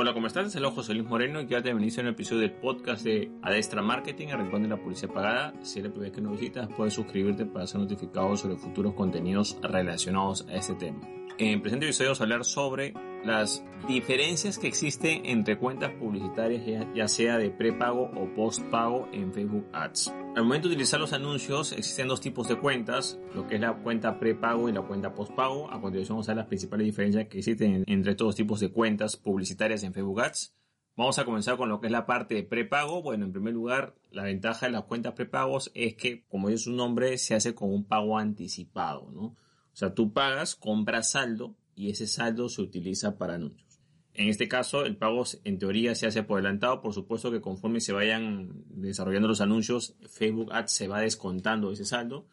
Hola, ¿cómo estás? Soy José Luis Moreno y quiero te bendice en un episodio del podcast de Adestra Marketing, el de la publicidad pagada. Si eres la primera que nos visitas, puedes suscribirte para ser notificado sobre futuros contenidos relacionados a este tema. En el presente episodio vamos a hablar sobre las diferencias que existen entre cuentas publicitarias, ya sea de prepago o postpago en Facebook Ads. Al momento de utilizar los anuncios, existen dos tipos de cuentas, lo que es la cuenta prepago y la cuenta postpago. A continuación vamos a ver las principales diferencias que existen entre estos dos tipos de cuentas publicitarias en Facebook Ads. Vamos a comenzar con lo que es la parte de prepago. Bueno, en primer lugar, la ventaja de las cuentas prepagos es que, como dice su nombre, se hace con un pago anticipado, ¿no? O sea, tú pagas, compras saldo y ese saldo se utiliza para anuncios. En este caso, el pago en teoría se hace por adelantado. Por supuesto que conforme se vayan desarrollando los anuncios, Facebook Ads se va descontando ese saldo.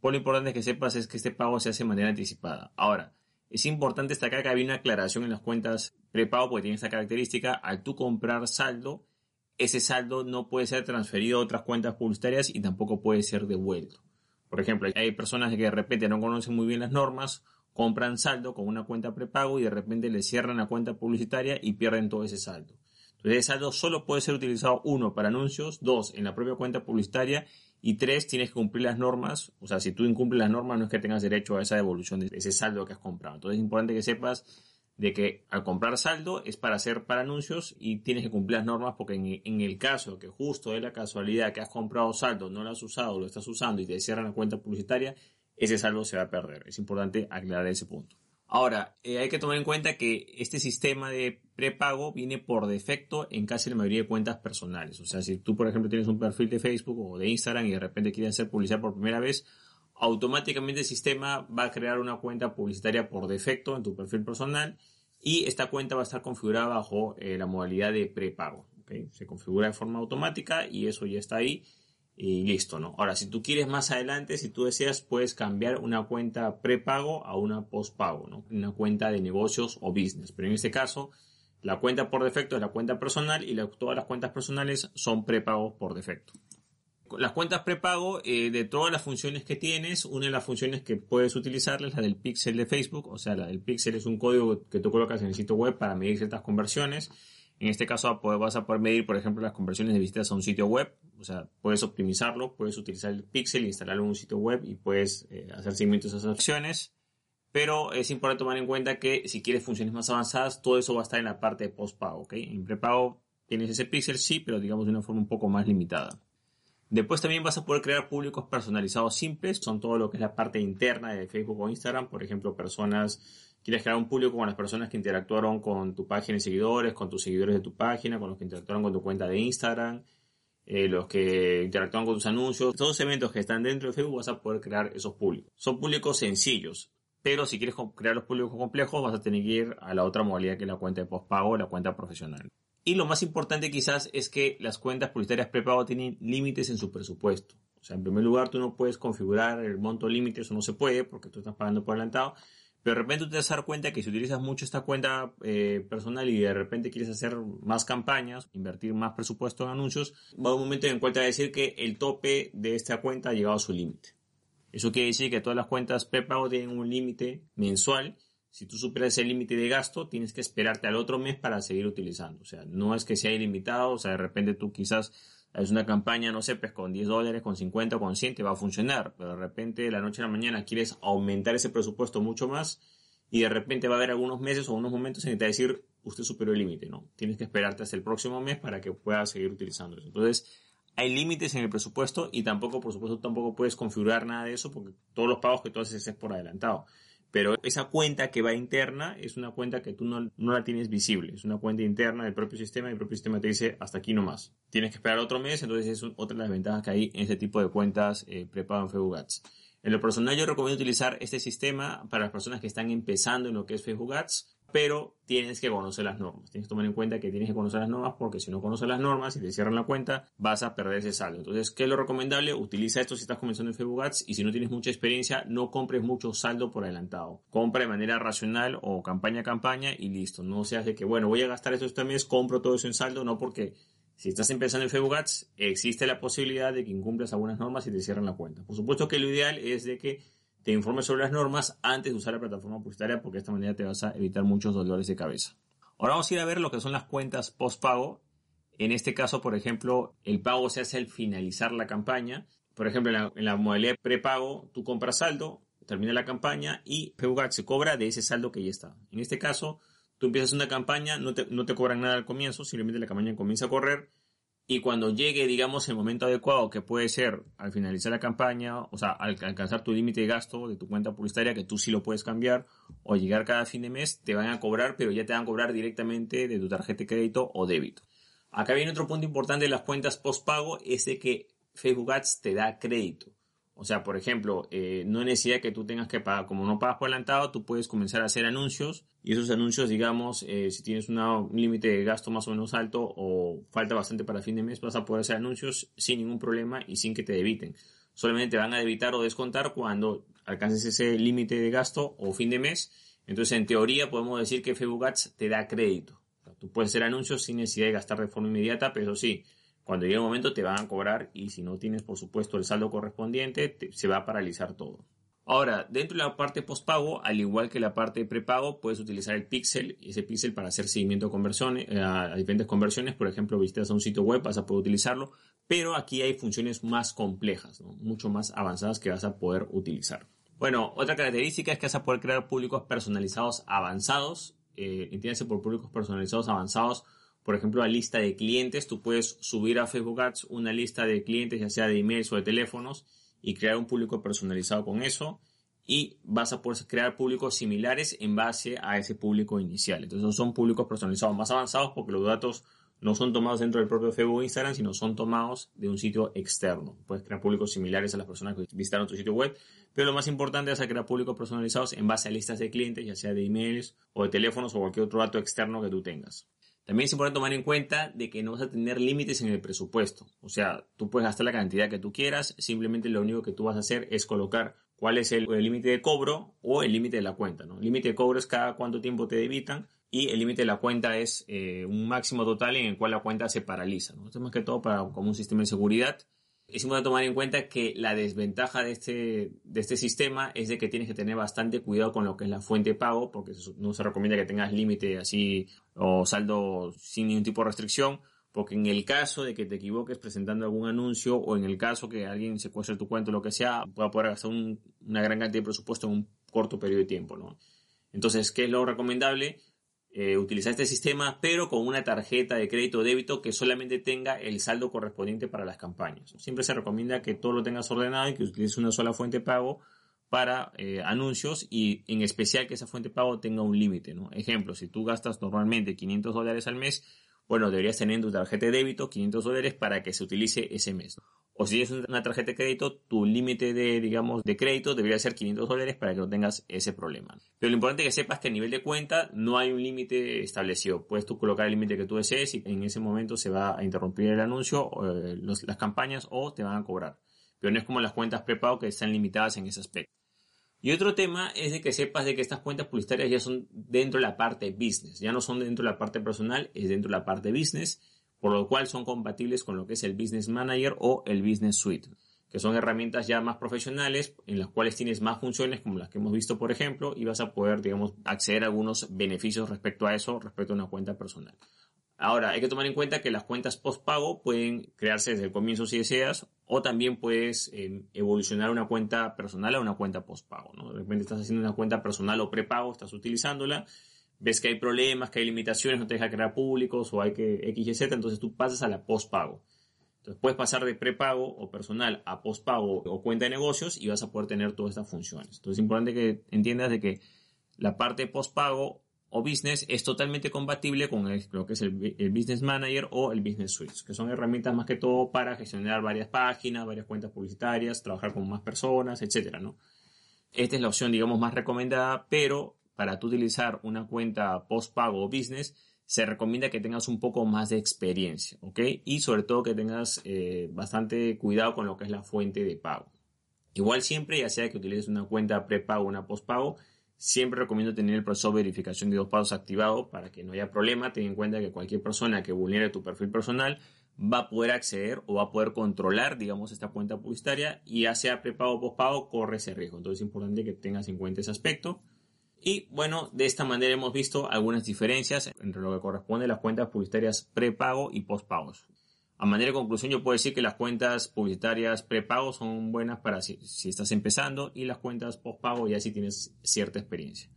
Por lo importante que sepas es que este pago se hace de manera anticipada. Ahora, es importante destacar que había una aclaración en las cuentas prepago porque tiene esta característica. Al tú comprar saldo, ese saldo no puede ser transferido a otras cuentas publicitarias y tampoco puede ser devuelto. Por ejemplo, hay personas que de repente no conocen muy bien las normas, compran saldo con una cuenta prepago y de repente le cierran la cuenta publicitaria y pierden todo ese saldo. Entonces, ese saldo solo puede ser utilizado, uno, para anuncios, dos, en la propia cuenta publicitaria y tres, tienes que cumplir las normas. O sea, si tú incumples las normas, no es que tengas derecho a esa devolución de ese saldo que has comprado. Entonces, es importante que sepas de que al comprar saldo es para hacer para anuncios y tienes que cumplir las normas porque en, el caso que justo es la casualidad que has comprado saldo, no lo has usado, lo estás usando y te cierran la cuenta publicitaria, ese saldo se va a perder. Es importante aclarar ese punto. Ahora, eh, hay que tomar en cuenta que este sistema de prepago viene por defecto en casi la mayoría de cuentas personales. O sea, si tú, por ejemplo, tienes un perfil de Facebook o de Instagram y de repente quieres hacer publicidad por primera vez, automáticamente el sistema va a crear una cuenta publicitaria por defecto en tu perfil personal y esta cuenta va a estar configurada bajo eh, la modalidad de prepago. Se configura de forma automática y eso ya está ahí y listo, ¿no? Ahora, si tú quieres más adelante, si tú deseas, puedes cambiar una cuenta prepago a una postpago, ¿no? Una cuenta de negocios o business. Pero en este caso, la cuenta por defecto es la cuenta personal y todas las cuentas personales son prepagos por defecto. Las cuentas prepago, eh, de todas las funciones que tienes, una de las funciones que puedes utilizar es la del pixel de Facebook. O sea, la del pixel es un código que tú colocas en el sitio web para medir ciertas conversiones. En este caso vas a poder medir, por ejemplo, las conversiones de visitas a un sitio web. O sea, puedes optimizarlo, puedes utilizar el pixel, instalarlo en un sitio web y puedes eh, hacer seguimientos a esas acciones. Pero es importante tomar en cuenta que si quieres funciones más avanzadas, todo eso va a estar en la parte de postpago. ¿ok? En prepago tienes ese pixel, sí, pero digamos de una forma un poco más limitada. Después también vas a poder crear públicos personalizados simples, son todo lo que es la parte interna de Facebook o Instagram, por ejemplo, personas, quieres crear un público con las personas que interactuaron con tu página de seguidores, con tus seguidores de tu página, con los que interactuaron con tu cuenta de Instagram, eh, los que interactuaron con tus anuncios, todos los eventos que están dentro de Facebook vas a poder crear esos públicos. Son públicos sencillos, pero si quieres crear los públicos complejos vas a tener que ir a la otra modalidad que es la cuenta de postpago, la cuenta profesional. Y lo más importante quizás es que las cuentas publicitarias prepago tienen límites en su presupuesto. O sea, en primer lugar, tú no puedes configurar el monto límite, eso no se puede porque tú estás pagando por adelantado. Pero de repente te vas a dar cuenta que si utilizas mucho esta cuenta eh, personal y de repente quieres hacer más campañas, invertir más presupuesto en anuncios, va un momento en cuenta de decir que el tope de esta cuenta ha llegado a su límite. Eso quiere decir que todas las cuentas prepago tienen un límite mensual si tú superas el límite de gasto, tienes que esperarte al otro mes para seguir utilizando. O sea, no es que sea ilimitado, o sea, de repente tú quizás es una campaña, no sé, pues con 10 dólares, con 50 o con 100 te va a funcionar, pero de repente de la noche a la mañana quieres aumentar ese presupuesto mucho más y de repente va a haber algunos meses o unos momentos en que te va a decir, usted superó el límite, ¿no? Tienes que esperarte hasta el próximo mes para que puedas seguir utilizando eso. Entonces, hay límites en el presupuesto y tampoco, por supuesto, tampoco puedes configurar nada de eso porque todos los pagos que tú haces es por adelantado. Pero esa cuenta que va interna es una cuenta que tú no, la tienes visible. Es una cuenta interna del propio sistema y el propio sistema te dice hasta aquí nomás. Tienes que esperar otro mes, entonces es otra de las ventajas que hay en este tipo de cuentas eh, prepago en Facebook. En lo personal yo recomiendo utilizar este sistema para las personas que están empezando en lo que es Facebook pero tienes que conocer las normas. Tienes que tomar en cuenta que tienes que conocer las normas porque si no conoces las normas y te cierran la cuenta, vas a perder ese saldo. Entonces, ¿qué es lo recomendable? Utiliza esto si estás comenzando en Facebook Ads y si no tienes mucha experiencia, no compres mucho saldo por adelantado. Compra de manera racional o campaña a campaña y listo. No seas de que, bueno, voy a gastar esto este mes, compro todo eso en saldo, no porque si estás empezando en Facebook Ads, existe la posibilidad de que incumplas algunas normas y te cierren la cuenta. Por supuesto que lo ideal es de que te informes sobre las normas antes de usar la plataforma publicitaria porque de esta manera te vas a evitar muchos dolores de cabeza. Ahora vamos a ir a ver lo que son las cuentas post-pago. En este caso, por ejemplo, el pago se hace al finalizar la campaña. Por ejemplo, en la, en la modalidad prepago, tú compras saldo, termina la campaña y Ads se cobra de ese saldo que ya está. En este caso, tú empiezas una campaña, no te, no te cobran nada al comienzo, simplemente la campaña comienza a correr y cuando llegue, digamos, el momento adecuado, que puede ser al finalizar la campaña, o sea, al alcanzar tu límite de gasto de tu cuenta publicitaria, que tú sí lo puedes cambiar, o llegar cada fin de mes, te van a cobrar, pero ya te van a cobrar directamente de tu tarjeta de crédito o débito. Acá viene otro punto importante de las cuentas post-pago, es de que Facebook Ads te da crédito. O sea, por ejemplo, eh, no es necesidad que tú tengas que pagar, como no pagas por adelantado, tú puedes comenzar a hacer anuncios y esos anuncios, digamos, eh, si tienes un límite de gasto más o menos alto o falta bastante para fin de mes, vas a poder hacer anuncios sin ningún problema y sin que te debiten. Solamente te van a debitar o descontar cuando alcances ese límite de gasto o fin de mes. Entonces, en teoría, podemos decir que Facebook te da crédito. tú puedes hacer anuncios sin necesidad de gastar de forma inmediata, pero sí, cuando llegue el momento te van a cobrar y si no tienes, por supuesto, el saldo correspondiente, se va a paralizar todo. Ahora, dentro de la parte postpago, al igual que la parte de prepago, puedes utilizar el pixel, ese pixel para hacer seguimiento de conversiones, eh, a diferentes conversiones. Por ejemplo, visitas a un sitio web, vas a poder utilizarlo, pero aquí hay funciones más complejas, mucho más avanzadas que vas a poder utilizar. Bueno, otra característica es que vas a poder crear públicos personalizados avanzados. Eh, entiéndase por públicos personalizados avanzados por ejemplo, la lista de clientes. Tú puedes subir a Facebook Ads una lista de clientes, ya sea de emails o de teléfonos, y crear un público personalizado con eso. Y vas a poder crear públicos similares en base a ese público inicial. Entonces, son públicos personalizados más avanzados porque los datos no son tomados dentro del propio Facebook o Instagram, sino son tomados de un sitio externo. Puedes crear públicos similares a las personas que visitaron tu sitio web, pero lo más importante es crear públicos personalizados en base a listas de clientes, ya sea de emails o de teléfonos o cualquier otro dato externo que tú tengas. También es importante tomar en cuenta de que no vas a tener límites en el presupuesto. O sea, tú puedes gastar la cantidad que tú quieras, simplemente lo único que tú vas a hacer es colocar cuál es el límite de cobro o el límite de la cuenta. ¿no? El límite de cobro es cada cuánto tiempo te debitan y el límite de la cuenta es eh, un máximo total en el cual la cuenta se paraliza. ¿no? Esto es más que todo para como un sistema de seguridad es importante tomar en cuenta que la desventaja de este, de este sistema es de que tienes que tener bastante cuidado con lo que es la fuente de pago, porque no se recomienda que tengas límite así o saldo sin ningún tipo de restricción, porque en el caso de que te equivoques presentando algún anuncio o en el caso que alguien secuestre tu cuenta o lo que sea, pueda poder gastar una gran cantidad de presupuesto en un corto periodo de tiempo, ¿no? Entonces, ¿qué es lo recomendable? Eh, utilizar este sistema, pero con una tarjeta de crédito o débito que solamente tenga el saldo correspondiente para las campañas. Siempre se recomienda que todo lo tengas ordenado y que utilices una sola fuente de pago para eh, anuncios y en especial que esa fuente de pago tenga un límite. ¿no? Ejemplo, si tú gastas normalmente 500 dólares al mes, bueno, deberías tener en tu tarjeta de débito 500 dólares para que se utilice ese mes. O si es una tarjeta de crédito, tu límite de, digamos, de crédito debería ser 500 dólares para que no tengas ese problema. Pero lo importante es que sepas que a nivel de cuenta no hay un límite establecido. Puedes tú colocar el límite que tú desees y en ese momento se va a interrumpir el anuncio, eh, las campañas o te van a cobrar. Pero no es como las cuentas prepago que están limitadas en ese aspecto. Y otro tema es de que sepas de que estas cuentas publicitarias ya son dentro de la parte business, ya no son dentro de la parte personal, es dentro de la parte business por lo cual son compatibles con lo que es el Business Manager o el Business Suite, que son herramientas ya más profesionales en las cuales tienes más funciones como las que hemos visto, por ejemplo, y vas a poder, digamos, acceder a algunos beneficios respecto a eso, respecto a una cuenta personal. Ahora, hay que tomar en cuenta que las cuentas post-pago pueden crearse desde el comienzo si deseas, o también puedes eh, evolucionar una cuenta personal a una cuenta post-pago. ¿no? De repente estás haciendo una cuenta personal o prepago, estás utilizándola, ves que hay problemas, que hay limitaciones, no te deja crear públicos o hay que X y Z, entonces tú pasas a la postpago. Entonces puedes pasar de prepago o personal a postpago o cuenta de negocios y vas a poder tener todas estas funciones. Entonces es importante que entiendas de que la parte postpago o business es totalmente compatible con lo que es el, Business Manager o el Business Suite, que son herramientas más que todo para gestionar varias páginas, varias cuentas publicitarias, trabajar con más personas, etcétera, ¿no? Esta es la opción, digamos, más recomendada, pero para tú utilizar una cuenta post-pago o business, se recomienda que tengas un poco más de experiencia, ¿ok? Y sobre todo que tengas eh, bastante cuidado con lo que es la fuente de pago. Igual siempre, ya sea que utilices una cuenta prepago o una postpago, siempre recomiendo tener el proceso de verificación de dos pasos activado para que no haya problema. Ten en cuenta que cualquier persona que vulnere tu perfil personal va a poder acceder o va a poder controlar, digamos, esta cuenta publicitaria y ya sea prepago o postpago, corre ese riesgo. Entonces es importante que tengas en cuenta ese aspecto. Y bueno, de esta manera hemos visto algunas diferencias entre lo que corresponde a las cuentas publicitarias prepago y postpagos. A manera de conclusión, yo puedo decir que las cuentas publicitarias prepago son buenas para si, estás empezando y las cuentas postpago ya si tienes cierta experiencia.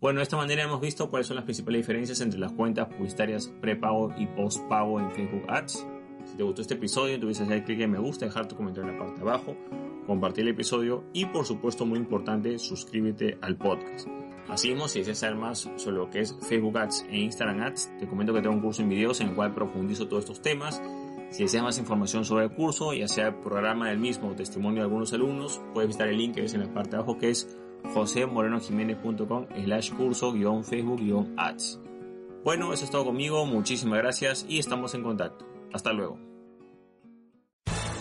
Bueno, de esta manera hemos visto cuáles son las principales diferencias entre las cuentas publicitarias prepago y postpago en Facebook Ads. Si te gustó este episodio, tuvieses hacer clic en me gusta, dejar tu comentario en la parte de abajo, compartir el episodio y por supuesto muy importante, suscríbete al podcast. Así mismo, si deseas saber más sobre lo que es Facebook Ads e Instagram Ads, te comento que tengo un curso en videos en el cual profundizo todos estos temas si deseas más información sobre el curso, ya sea el programa del mismo o testimonio de algunos alumnos, puedes visitar el link que ves en la parte de abajo que es josemorenojiménez.com slash curso guion Facebook guion ads. Bueno, eso es todo conmigo, muchísimas gracias y estamos en contacto. Hasta luego.